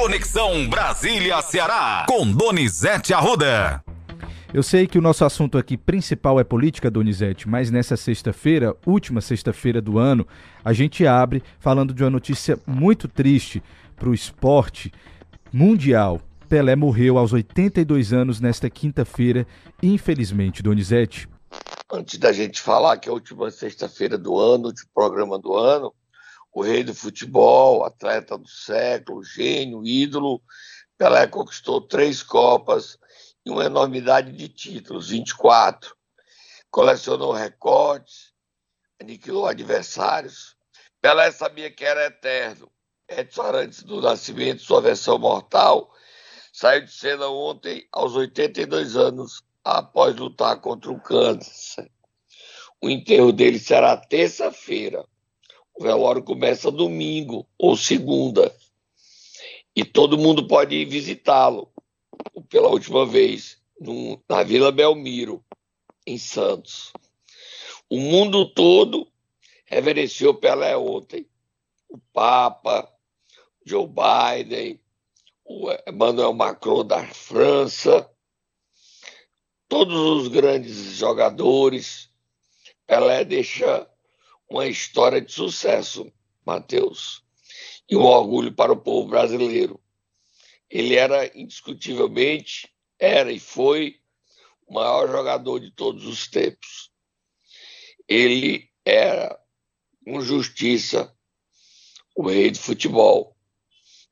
Conexão Brasília-Ceará, com Donizete Arruda. Eu sei que o nosso assunto aqui principal é política, Donizete, mas nessa sexta-feira, última sexta-feira do ano, a gente abre falando de uma notícia muito triste para o esporte mundial. Pelé morreu aos 82 anos nesta quinta-feira, infelizmente, Donizete. Antes da gente falar que é a última sexta-feira do ano, de programa do ano, o rei do futebol, atleta do século, gênio, ídolo, Pelé conquistou três Copas e uma enormidade de títulos, 24. Colecionou recordes, aniquilou adversários. Pelé sabia que era eterno. Edson Arantes do Nascimento, sua versão mortal, saiu de cena ontem aos 82 anos, após lutar contra o câncer. O enterro dele será terça-feira. O velório começa domingo ou segunda. E todo mundo pode ir visitá-lo pela última vez na Vila Belmiro, em Santos. O mundo todo reverenciou Pelé ontem. O Papa, Joe Biden, o Emmanuel Macron da França, todos os grandes jogadores. Pelé deixa uma história de sucesso, Matheus, e um orgulho para o povo brasileiro. Ele era indiscutivelmente, era e foi o maior jogador de todos os tempos. Ele era, com justiça, o rei do futebol.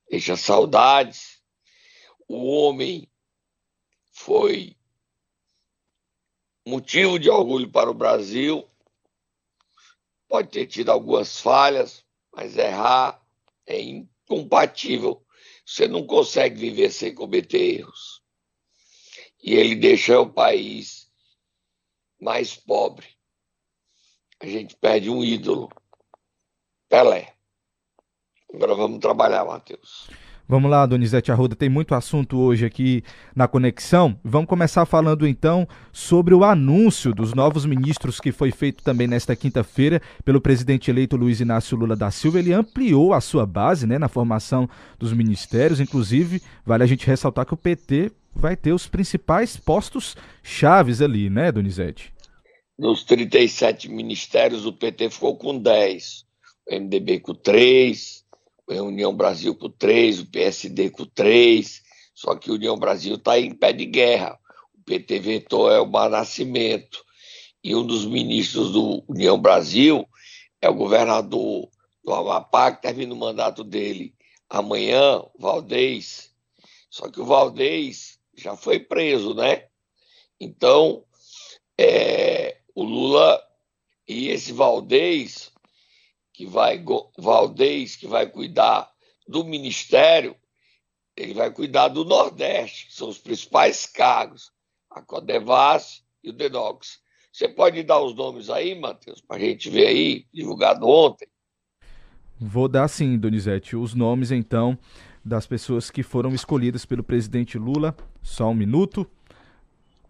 Deixa saudades. O homem foi motivo de orgulho para o Brasil. Pode ter tido algumas falhas, mas errar é incompatível você não consegue viver sem cometer erros. E ele deixa o país mais pobre. A gente perde um ídolo. Pelé. Agora vamos trabalhar, Matheus. Vamos lá, Donizete Arruda, tem muito assunto hoje aqui na conexão. Vamos começar falando então sobre o anúncio dos novos ministros que foi feito também nesta quinta-feira pelo presidente eleito Luiz Inácio Lula da Silva. Ele ampliou a sua base né, na formação dos ministérios, inclusive vale a gente ressaltar que o PT vai ter os principais postos chaves ali, né, Donizete? Nos 37 ministérios, o PT ficou com 10, o MDB com 3, União Brasil com três, o PSD com três, só que União Brasil está em pé de guerra. O PT vetou é o Nascimento. E um dos ministros do União Brasil é o governador do Amapá, que termina o mandato dele amanhã, Valdez. Só que o Valdez já foi preso, né? Então, é, o Lula e esse Valdez que vai, Valdez, que vai cuidar do Ministério, ele vai cuidar do Nordeste, que são os principais cargos, a Codevas e o Denox. Você pode dar os nomes aí, Matheus, para a gente ver aí, divulgado ontem? Vou dar sim, Donizete, os nomes então das pessoas que foram escolhidas pelo presidente Lula. Só um minuto.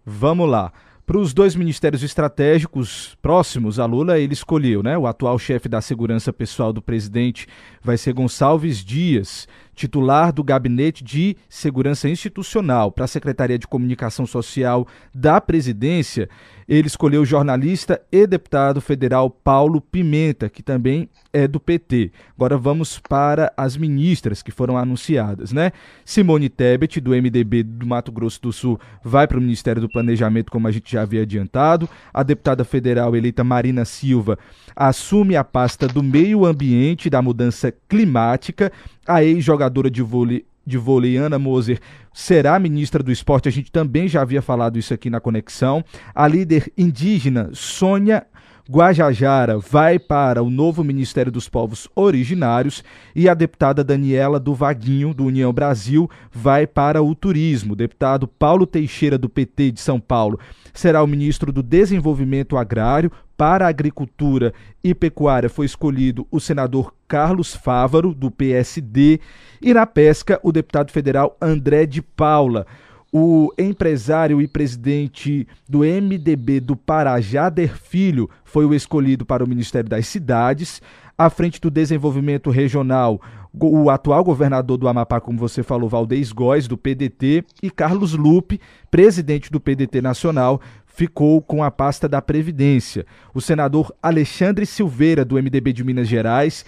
Vamos lá. Para os dois ministérios estratégicos próximos a Lula, ele escolheu, né? O atual chefe da segurança pessoal do presidente vai ser Gonçalves Dias, titular do Gabinete de Segurança Institucional. Para a Secretaria de Comunicação Social da Presidência, ele escolheu o jornalista e deputado federal Paulo Pimenta, que também é do PT. Agora vamos para as ministras que foram anunciadas, né? Simone Tebet, do MDB do Mato Grosso do Sul, vai para o Ministério do Planejamento, como a gente já havia adiantado. A deputada federal eleita Marina Silva assume a pasta do Meio Ambiente e da Mudança Climática. A ex-jogadora de vôlei de vôlei, Ana Moser, será ministra do esporte. A gente também já havia falado isso aqui na conexão. A líder indígena, Sônia Guajajara vai para o novo Ministério dos Povos Originários e a deputada Daniela do Vaguinho, do União Brasil, vai para o Turismo. O deputado Paulo Teixeira, do PT de São Paulo, será o ministro do Desenvolvimento Agrário. Para a Agricultura e Pecuária foi escolhido o senador Carlos Fávaro, do PSD, e na Pesca, o deputado federal André de Paula. O empresário e presidente do MDB do Pará, Jader Filho, foi o escolhido para o Ministério das Cidades. À frente do desenvolvimento regional, o atual governador do Amapá, como você falou, Valdez Góes, do PDT, e Carlos Lupe, presidente do PDT Nacional, ficou com a pasta da Previdência. O senador Alexandre Silveira, do MDB de Minas Gerais,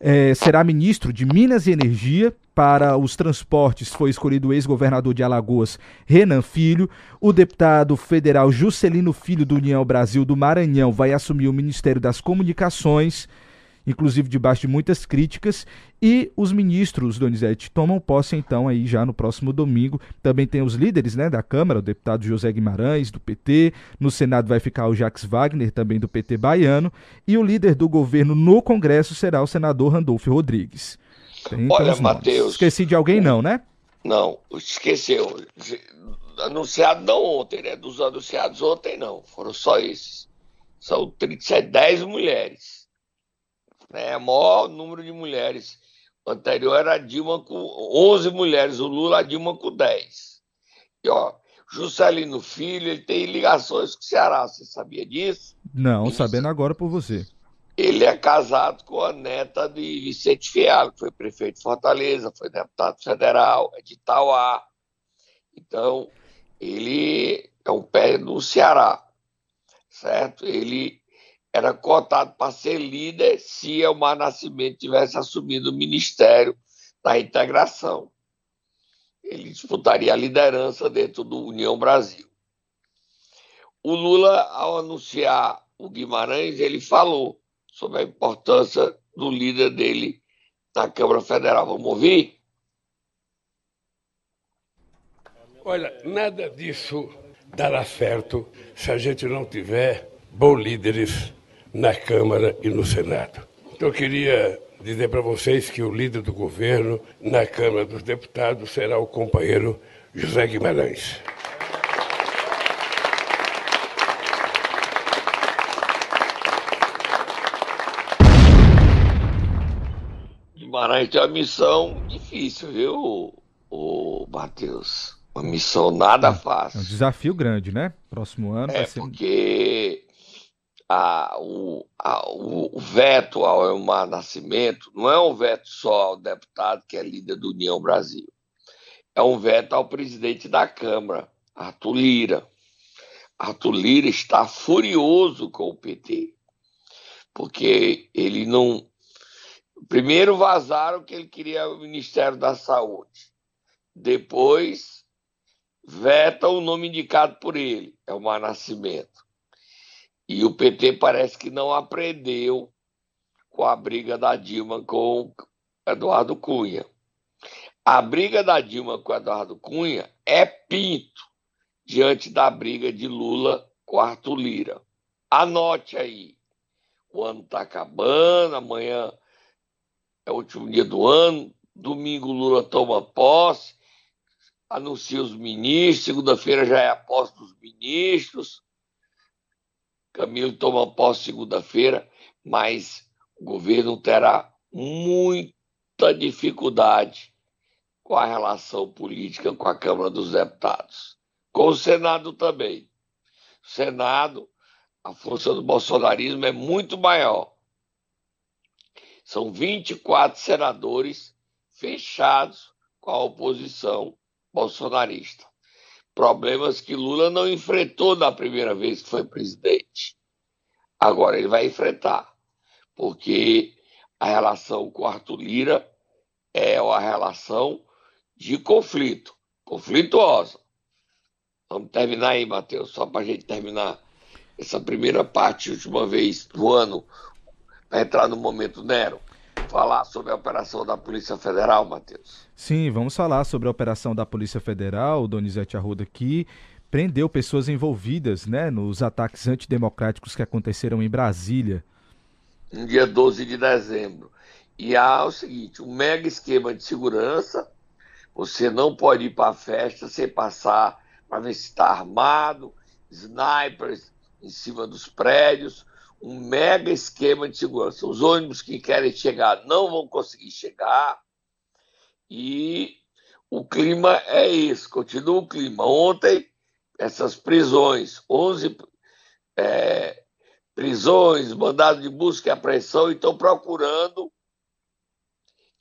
é, será ministro de Minas e Energia. Para os transportes foi escolhido o ex-governador de Alagoas, Renan Filho. O deputado federal Juscelino Filho, do União Brasil do Maranhão, vai assumir o Ministério das Comunicações inclusive debaixo de muitas críticas. E os ministros, Donizete, tomam posse então aí já no próximo domingo. Também tem os líderes né, da Câmara, o deputado José Guimarães, do PT. No Senado vai ficar o Jacques Wagner, também do PT baiano. E o líder do governo no Congresso será o senador Randolfo Rodrigues. Tem, Olha, Matheus. Esqueci de alguém, não, né? Não, esqueceu. Anunciado não ontem, né? Dos anunciados ontem, não. Foram só esses. São 37, 10 mulheres né? O maior número de mulheres. O anterior era a Dilma com 11 mulheres, o Lula a Dilma com 10. E, ó, Juscelino Filho, ele tem ligações com o Ceará, você sabia disso? Não, sabendo agora por você. Ele é casado com a neta de Vicente Fialho, que foi prefeito de Fortaleza, foi deputado federal, é de Itauá. Então, ele é um pé no Ceará, certo? Ele era cotado para ser líder se Elmar Nascimento tivesse assumido o Ministério da Integração. Ele disputaria a liderança dentro do União Brasil. O Lula, ao anunciar o Guimarães, ele falou sobre a importância do líder dele na Câmara Federal. Vamos ouvir? Olha, nada disso dará certo se a gente não tiver bons líderes na Câmara e no Senado. Então eu queria dizer para vocês que o líder do governo na Câmara dos Deputados será o companheiro José Guimarães. Guimarães tem uma missão difícil, viu, o Matheus? Uma missão nada fácil. É um desafio grande, né? Próximo ano. É, ser... porque a, o, a, o, veto ao Elmar Nascimento não é um veto só ao deputado que é líder do União Brasil. É um veto ao presidente da Câmara, Arthur Lira. Arthur Lira está furioso com o PT, porque ele não. Primeiro vazaram que ele queria o Ministério da Saúde. Depois veta o nome indicado por ele, é o Mar Nascimento. E o PT parece que não aprendeu com a briga da Dilma com Eduardo Cunha. A briga da Dilma com Eduardo Cunha é pinto diante da briga de Lula com Arthur Lira. Anote aí. O ano está acabando, amanhã é o último dia do ano, domingo Lula toma posse, anuncia os ministros, segunda-feira já é a posse dos ministros, Camilo toma posse segunda-feira, mas o governo terá muita dificuldade com a relação política com a Câmara dos Deputados. Com o Senado também. O Senado, a força do bolsonarismo é muito maior. São 24 senadores fechados com a oposição bolsonarista problemas que Lula não enfrentou na primeira vez que foi presidente. Agora ele vai enfrentar, porque a relação com Arthur Lira é uma relação de conflito, conflituosa. Vamos terminar aí, Matheus, só para a gente terminar essa primeira parte, última vez do ano, para entrar no momento Nero falar sobre a operação da Polícia Federal, Matheus? Sim, vamos falar sobre a operação da Polícia Federal, Donizete Arruda, que prendeu pessoas envolvidas né, nos ataques antidemocráticos que aconteceram em Brasília. No dia 12 de dezembro. E há o seguinte: um mega esquema de segurança. Você não pode ir para a festa sem passar para ver se está armado, snipers em cima dos prédios, um mega esquema de segurança. Os ônibus que querem chegar não vão conseguir chegar e o clima é esse, continua o clima. Ontem, essas prisões, 11 é, prisões, mandado de busca e apreensão, e estão procurando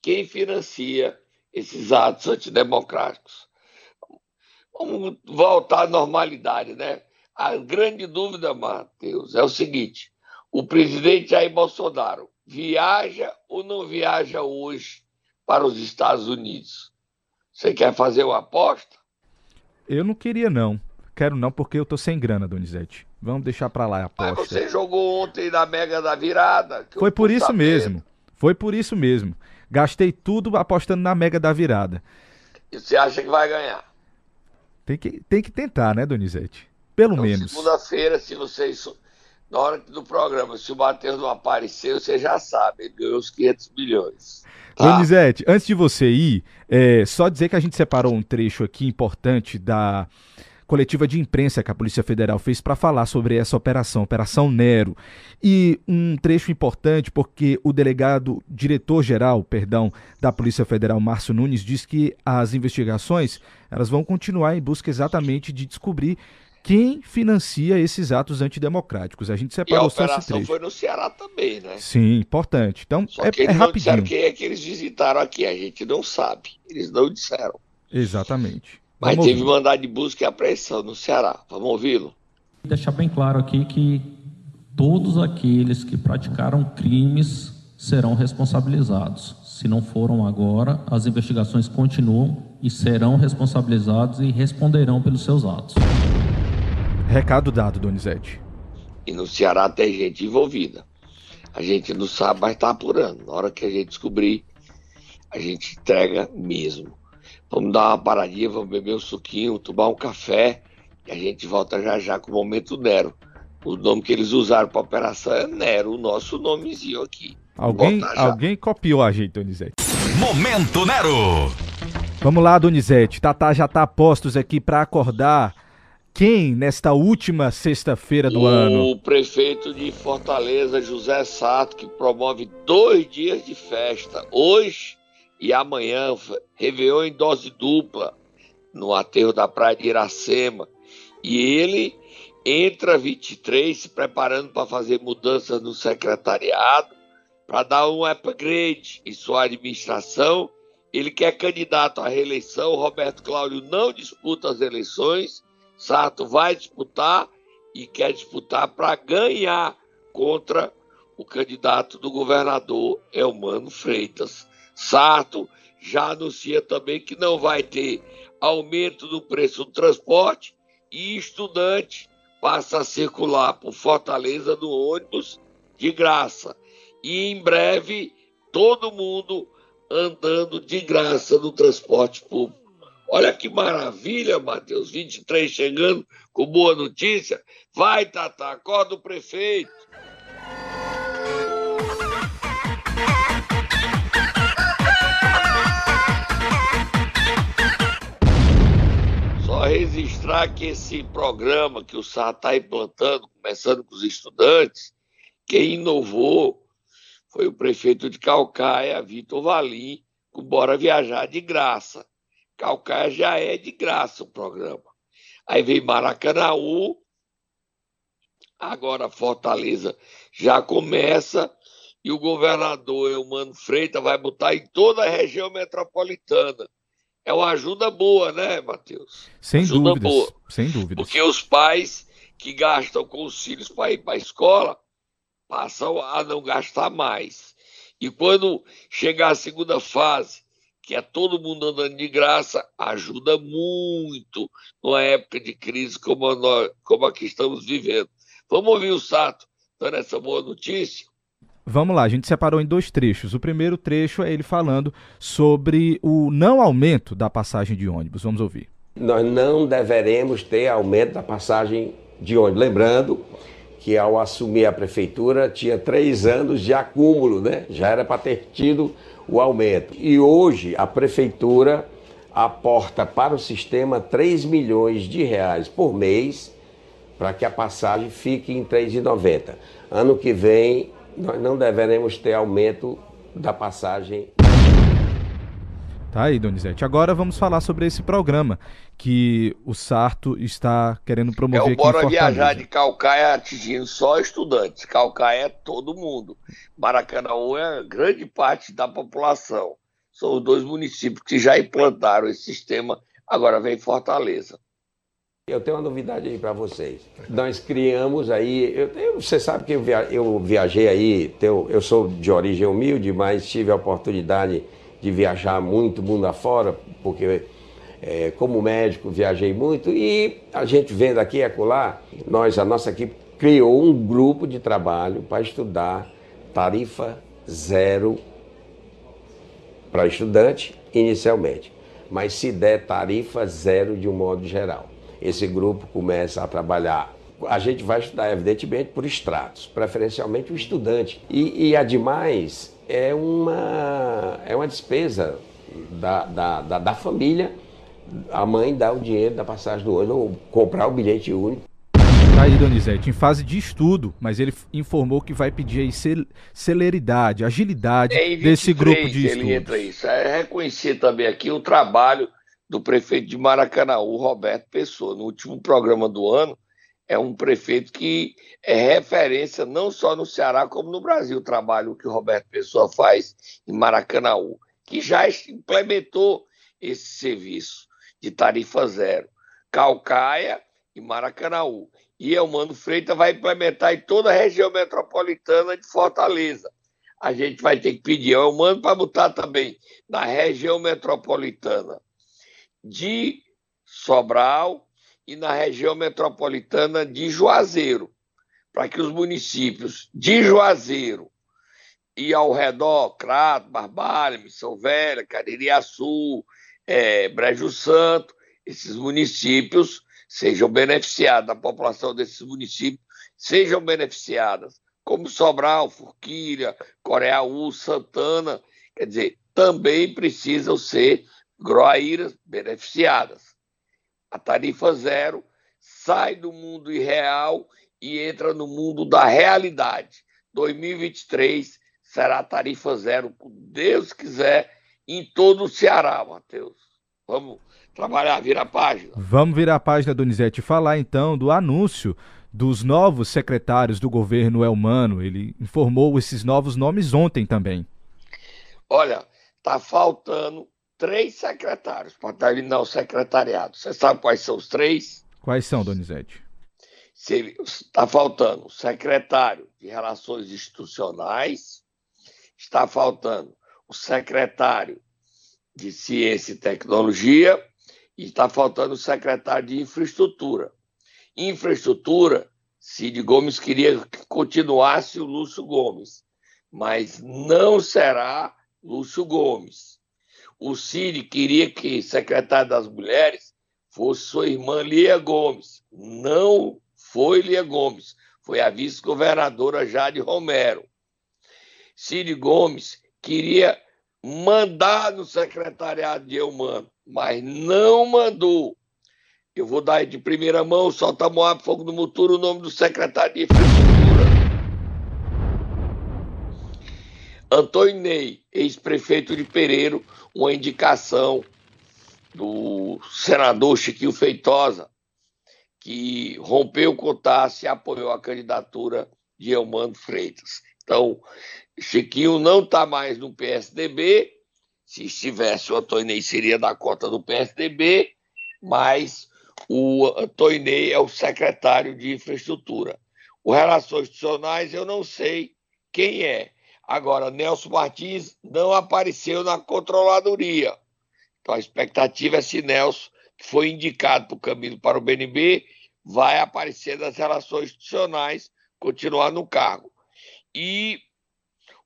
quem financia esses atos antidemocráticos. Vamos voltar à normalidade, né? A grande dúvida, Matheus, é o seguinte: o presidente Jair Bolsonaro viaja ou não viaja hoje para os Estados Unidos? Você quer fazer uma aposta? Eu não queria, não. Quero não, porque eu tô sem grana, Donizete. Vamos deixar para lá a aposta. Mas você jogou ontem na Mega da Virada. Foi por isso sabendo. mesmo. Foi por isso mesmo. Gastei tudo apostando na Mega da Virada. E você acha que vai ganhar? Tem que, tem que tentar, né, Donizete? Pelo então, menos. Segunda-feira, se vocês. Na hora do programa, se o Matheus não aparecer, você já sabe, ele ganhou os 500 milhões. Tá? Donizete, antes de você ir, é, só dizer que a gente separou um trecho aqui importante da coletiva de imprensa que a Polícia Federal fez para falar sobre essa operação, Operação Nero. E um trecho importante porque o delegado, diretor-geral, perdão, da Polícia Federal, Márcio Nunes, diz que as investigações elas vão continuar em busca exatamente de descobrir quem financia esses atos antidemocráticos. A gente separou e a trecho. foi no Ceará também, né? Sim, importante. Então, só é, que eles é rapidinho. não disseram quem é que eles visitaram aqui, a gente não sabe. Eles não disseram. Exatamente. Mas Vamos teve ouvir. mandado de busca e apreensão no Ceará. Vamos ouvi-lo? Deixar bem claro aqui que todos aqueles que praticaram crimes serão responsabilizados. Se não foram agora, as investigações continuam e serão responsabilizados e responderão pelos seus atos. Recado dado, Donizete. E no Ceará tem gente envolvida. A gente não sabe, mas está apurando. Na hora que a gente descobrir, a gente entrega mesmo. Vamos dar uma paradinha, vamos beber um suquinho, tomar um café e a gente volta já já com o Momento Nero. O nome que eles usaram para a operação é Nero, o nosso nomezinho aqui. Alguém, alguém copiou a gente, Donizete. Momento Nero! Vamos lá, Donizete. Tatá já tá postos aqui para acordar quem nesta última sexta-feira do o ano? O prefeito de Fortaleza, José Sato, que promove dois dias de festa. Hoje e amanhã, Réveillon em dose dupla, no aterro da Praia de Iracema. E ele entra 23 se preparando para fazer mudanças no secretariado, para dar um upgrade em sua administração. Ele quer candidato à reeleição, Roberto Cláudio não disputa as eleições, Sato vai disputar e quer disputar para ganhar contra o candidato do governador Elmano Freitas. Sarto já anuncia também que não vai ter aumento do preço do transporte e estudante passa a circular por Fortaleza no ônibus de graça. E em breve todo mundo andando de graça no transporte público. Olha que maravilha, Matheus. 23 chegando com boa notícia. Vai, Tata, acorda o prefeito. registrar que esse programa que o SAR está implantando, começando com os estudantes, quem inovou foi o prefeito de Calcaia, Vitor Valim, com Bora Viajar de graça. Calcaia já é de graça o programa. Aí vem Maracanaú, agora Fortaleza já começa e o governador Eumano Freitas vai botar em toda a região metropolitana é uma ajuda boa, né, Matheus? Sem ajuda dúvidas. Boa. Sem dúvidas. Porque os pais que gastam com os filhos para ir para a escola passam a não gastar mais. E quando chegar a segunda fase, que é todo mundo andando de graça, ajuda muito numa época de crise como a, nós, como a que estamos vivendo. Vamos ouvir o Sato dando essa boa notícia? Vamos lá, a gente separou em dois trechos. O primeiro trecho é ele falando sobre o não aumento da passagem de ônibus. Vamos ouvir. Nós não deveremos ter aumento da passagem de ônibus. Lembrando que ao assumir a prefeitura tinha três anos de acúmulo, né? Já era para ter tido o aumento. E hoje a prefeitura aporta para o sistema 3 milhões de reais por mês para que a passagem fique em R$ 3,90. Ano que vem nós não deveremos ter aumento da passagem. Tá aí, Donizete. Agora vamos falar sobre esse programa que o Sarto está querendo promover é o aqui Bora. Viajar de Calcaia atingindo só estudantes. Calcaia é todo mundo. Maracanã é grande parte da população. São os dois municípios que já implantaram esse sistema. Agora vem Fortaleza. Eu tenho uma novidade aí para vocês. Nós criamos aí, eu, eu, você sabe que eu, via, eu viajei aí, eu, eu sou de origem humilde, mas tive a oportunidade de viajar muito mundo afora, porque é, como médico viajei muito e a gente vendo aqui e acolá, nós, a nossa equipe criou um grupo de trabalho para estudar tarifa zero para estudante inicialmente, mas se der tarifa zero de um modo geral. Esse grupo começa a trabalhar a gente vai estudar, evidentemente, por estratos, preferencialmente o estudante. E, e ademais, é uma, é uma despesa da, da, da, da família. A mãe dá o dinheiro da passagem do ônibus ou comprar o bilhete único. Tá aí, Donizete, em fase de estudo, mas ele informou que vai pedir aí celeridade, agilidade é, 23, desse grupo de ele Entra isso. É reconhecer também aqui o trabalho do prefeito de Maracanãú, Roberto Pessoa. No último programa do ano, é um prefeito que é referência não só no Ceará, como no Brasil, o trabalho que o Roberto Pessoa faz em Maracanãú, que já implementou esse serviço de tarifa zero. Calcaia e Maracanãú. E Elmano Freitas vai implementar em toda a região metropolitana de Fortaleza. A gente vai ter que pedir ao Elmano para botar também na região metropolitana de Sobral, e na região metropolitana de Juazeiro, para que os municípios de Juazeiro e ao redor, Crato, Barbalha, Missão Velha, Caririaçu, é, Brejo Santo, esses municípios sejam beneficiados, a população desses municípios sejam beneficiadas, como Sobral, Forquilha, Coreaú, Santana, quer dizer, também precisam ser groaíras beneficiadas. A tarifa zero sai do mundo irreal e entra no mundo da realidade. 2023 será tarifa zero, se Deus quiser, em todo o Ceará, Matheus. Vamos trabalhar, virar a página. Vamos virar a página, Donizete, e falar então do anúncio dos novos secretários do governo Elmano. Ele informou esses novos nomes ontem também. Olha, tá faltando três secretários para terminar o secretariado. Você sabe quais são os três? Quais são, Donizete? Está faltando o secretário de Relações Institucionais, está faltando o secretário de Ciência e Tecnologia e está faltando o secretário de Infraestrutura. Infraestrutura, Cid Gomes queria que continuasse o Lúcio Gomes, mas não será Lúcio Gomes o Cid queria que secretário das mulheres fosse sua irmã Lia Gomes. Não foi Lia Gomes, foi a vice-governadora Jade Romero. Cid Gomes queria mandar no secretariado de Eumano, mas não mandou. Eu vou dar de primeira mão, solta Moab Fogo no Muturo, o nome do secretário de Infraestrutura. Antônio Ney, ex-prefeito de Pereiro, uma indicação do senador Chiquinho Feitosa, que rompeu o contato e apoiou a candidatura de Elmando Freitas. Então, Chiquinho não está mais no PSDB, se estivesse o Antônio Ney seria da cota do PSDB, mas o Antônio Ney é o secretário de infraestrutura. O Relações Institucionais eu não sei quem é, Agora, Nelson Martins não apareceu na controladoria. Então, a expectativa é se Nelson, que foi indicado para o caminho para o BNB, vai aparecer nas relações institucionais, continuar no cargo. E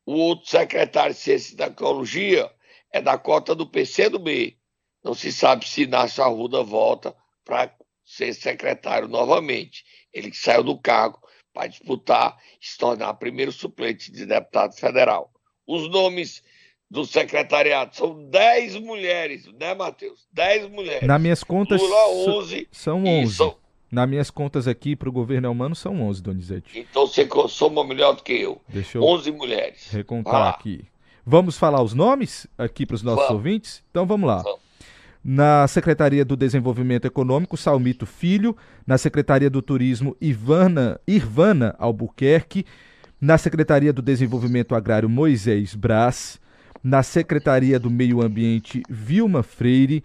o outro secretário de Ciência e Tecnologia é da cota do PCdoB. Não se sabe se Inácio Arruda volta para ser secretário novamente. Ele saiu do cargo para disputar e se tornar primeiro suplente de deputado federal. Os nomes do secretariado são 10 mulheres, né, Matheus? 10 mulheres. Nas minhas contas, Lula, 11, são 11. São... Nas minhas contas aqui para o governo humano são 11, Donizete. Então você soma melhor do que eu. Deixa eu 11 mulheres. Recontar aqui. Vamos falar os nomes aqui para os nossos Vamos. ouvintes? Então vamos lá. Vamos. Na Secretaria do Desenvolvimento Econômico, Salmito Filho. Na Secretaria do Turismo, Ivana, Irvana Albuquerque. Na Secretaria do Desenvolvimento Agrário, Moisés Brás. Na Secretaria do Meio Ambiente, Vilma Freire.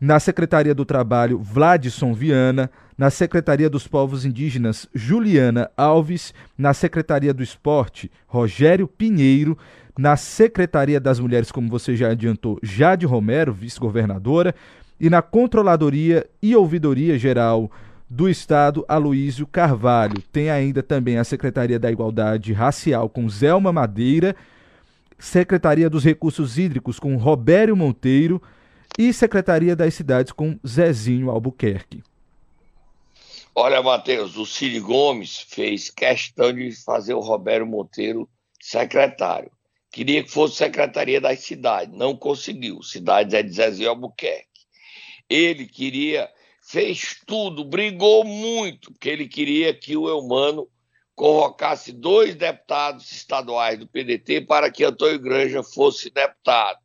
Na Secretaria do Trabalho, Vladson Viana. Na Secretaria dos Povos Indígenas, Juliana Alves. Na Secretaria do Esporte, Rogério Pinheiro. Na Secretaria das Mulheres, como você já adiantou, Jade Romero, vice-governadora. E na Controladoria e Ouvidoria Geral do Estado, Aloísio Carvalho. Tem ainda também a Secretaria da Igualdade Racial com Zelma Madeira. Secretaria dos Recursos Hídricos com Robério Monteiro e Secretaria das Cidades com Zezinho Albuquerque. Olha, Matheus, o Cid Gomes fez questão de fazer o Roberto Monteiro secretário. Queria que fosse Secretaria das Cidades, não conseguiu. Cidades é de Zezinho Albuquerque. Ele queria, fez tudo, brigou muito, porque ele queria que o Eumano convocasse dois deputados estaduais do PDT para que Antônio Granja fosse deputado.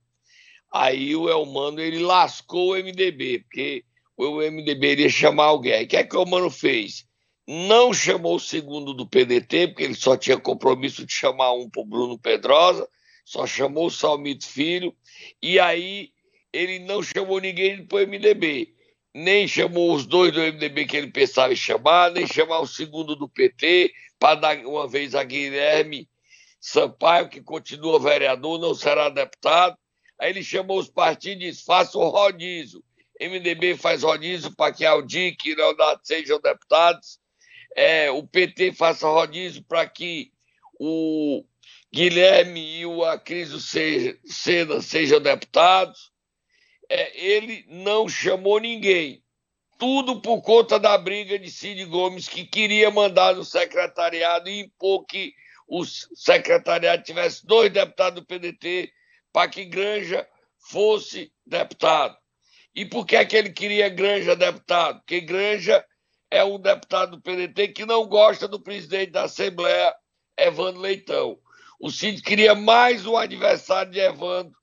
Aí o Elmano ele lascou o MDB, porque o MDB iria chamar alguém. O que é que o Elmano fez? Não chamou o segundo do PDT, porque ele só tinha compromisso de chamar um para o Bruno Pedrosa, só chamou o Salmito Filho, e aí ele não chamou ninguém para o MDB. Nem chamou os dois do MDB que ele pensava em chamar, nem chamar o segundo do PT, para dar uma vez a Guilherme Sampaio, que continua vereador, não será deputado. Aí ele chamou os partidos e disse: faça o rodízio. MDB faz rodízio para que Aldir e Leonardo sejam deputados. É, o PT faça rodízio para que o Guilherme e o Acriso Seda sejam deputados. É, ele não chamou ninguém. Tudo por conta da briga de Cid Gomes, que queria mandar no secretariado e impor que o secretariado tivesse dois deputados do PDT para que Granja fosse deputado. E por que, é que ele queria Granja deputado? Porque Granja é um deputado do PDT que não gosta do presidente da Assembleia, Evandro Leitão. O Cid queria mais um adversário de Evandro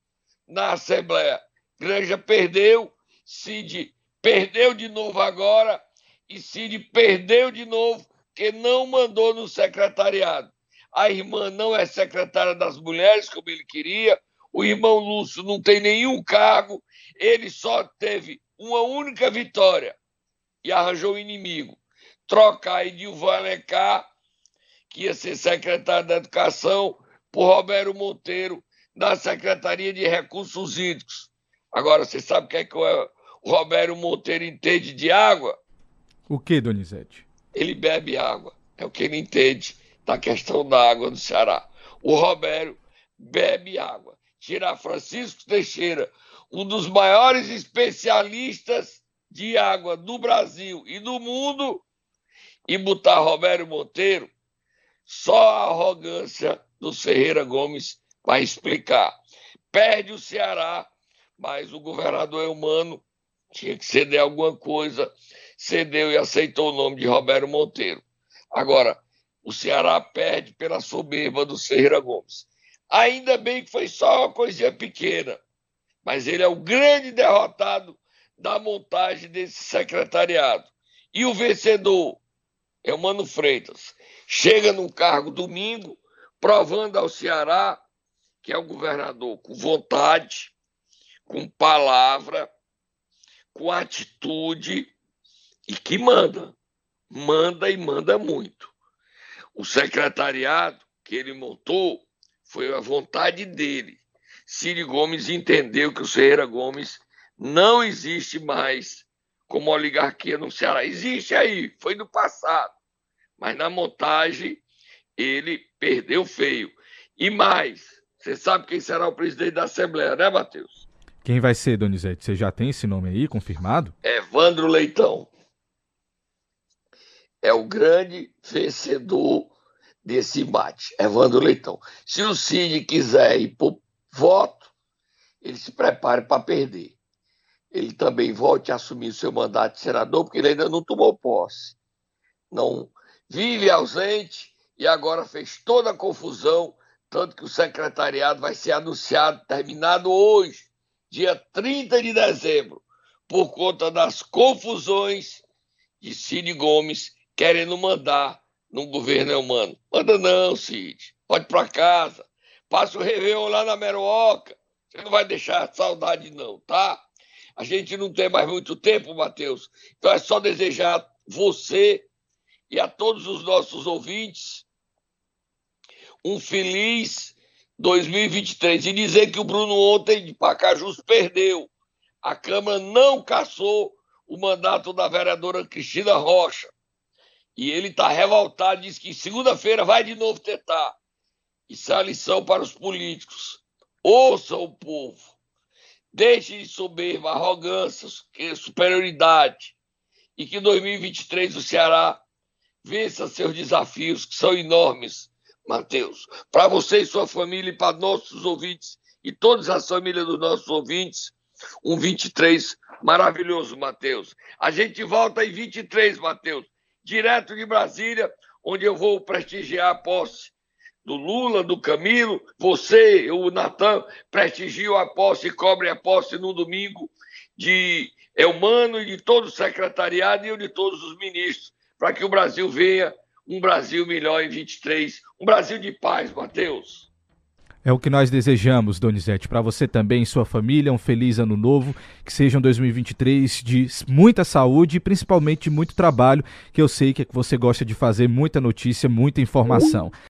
na Assembleia. Granja perdeu, Cid perdeu de novo agora, e Cid perdeu de novo, porque não mandou no secretariado. A irmã não é secretária das mulheres, como ele queria, o irmão Lúcio não tem nenhum cargo, ele só teve uma única vitória e arranjou o inimigo. Trocar Edilvan Alencar, que ia ser secretário da Educação, por Roberto Monteiro, da Secretaria de Recursos Hídricos. Agora, você sabe o que é que o Roberto Monteiro entende de água? O que, Donizete? Ele bebe água. É o que ele entende da questão da água do Ceará. O Roberto bebe água tirar Francisco Teixeira, um dos maiores especialistas de água do Brasil e do mundo, e botar Roberto Monteiro, só a arrogância do Ferreira Gomes vai explicar. Perde o Ceará, mas o governador Eumano tinha que ceder alguma coisa, cedeu e aceitou o nome de Roberto Monteiro. Agora, o Ceará perde pela soberba do Ferreira Gomes. Ainda bem que foi só uma coisinha pequena, mas ele é o grande derrotado da montagem desse secretariado. E o vencedor é o Mano Freitas. Chega num cargo domingo, provando ao Ceará que é um governador com vontade, com palavra, com atitude e que manda. Manda e manda muito. O secretariado que ele montou foi a vontade dele. Ciro Gomes entendeu que o Ferreira Gomes não existe mais como oligarquia no Ceará. Existe aí, foi no passado. Mas na montagem ele perdeu feio. E mais, você sabe quem será o presidente da Assembleia, né, Matheus? Quem vai ser, Donizete? Você já tem esse nome aí confirmado? Evandro Leitão. É o grande vencedor desse embate, Evandro Leitão. Se o Cid quiser ir por voto, ele se prepare para perder. Ele também volte a assumir seu mandato de senador, porque ele ainda não tomou posse. Não vive ausente e agora fez toda a confusão tanto que o secretariado vai ser anunciado, terminado hoje, dia 30 de dezembro, por conta das confusões de Cid Gomes querendo mandar no governo humano. Manda não, Cid. Pode para casa. Passa o Réveillon lá na Meroca. Você não vai deixar saudade, não, tá? A gente não tem mais muito tempo, Matheus. Então é só desejar você e a todos os nossos ouvintes um feliz 2023 e dizer que o Bruno ontem de Pacajus perdeu. A Câmara não cassou o mandato da vereadora Cristina Rocha. E ele está revoltado, diz que segunda-feira vai de novo tentar. Isso é a lição para os políticos. Ouçam o povo. Deixe de soberba, arrogância, superioridade. E que 2023 o Ceará vença seus desafios, que são enormes, Mateus. Para você e sua família, e para nossos ouvintes, e todas as famílias dos nossos ouvintes, um 23 maravilhoso, Mateus. A gente volta em 23, Mateus, direto de Brasília, onde eu vou prestigiar a posse do Lula, do Camilo, você, o Natan, prestigiam a posse e cobrem a posse no domingo de Elmano e de todo o secretariado e de todos os ministros, para que o Brasil venha um Brasil melhor em 23, um Brasil de paz, Matheus. É o que nós desejamos, Donizete, para você também e sua família, um feliz ano novo, que seja um 2023 de muita saúde e principalmente muito trabalho, que eu sei que você gosta de fazer, muita notícia, muita informação.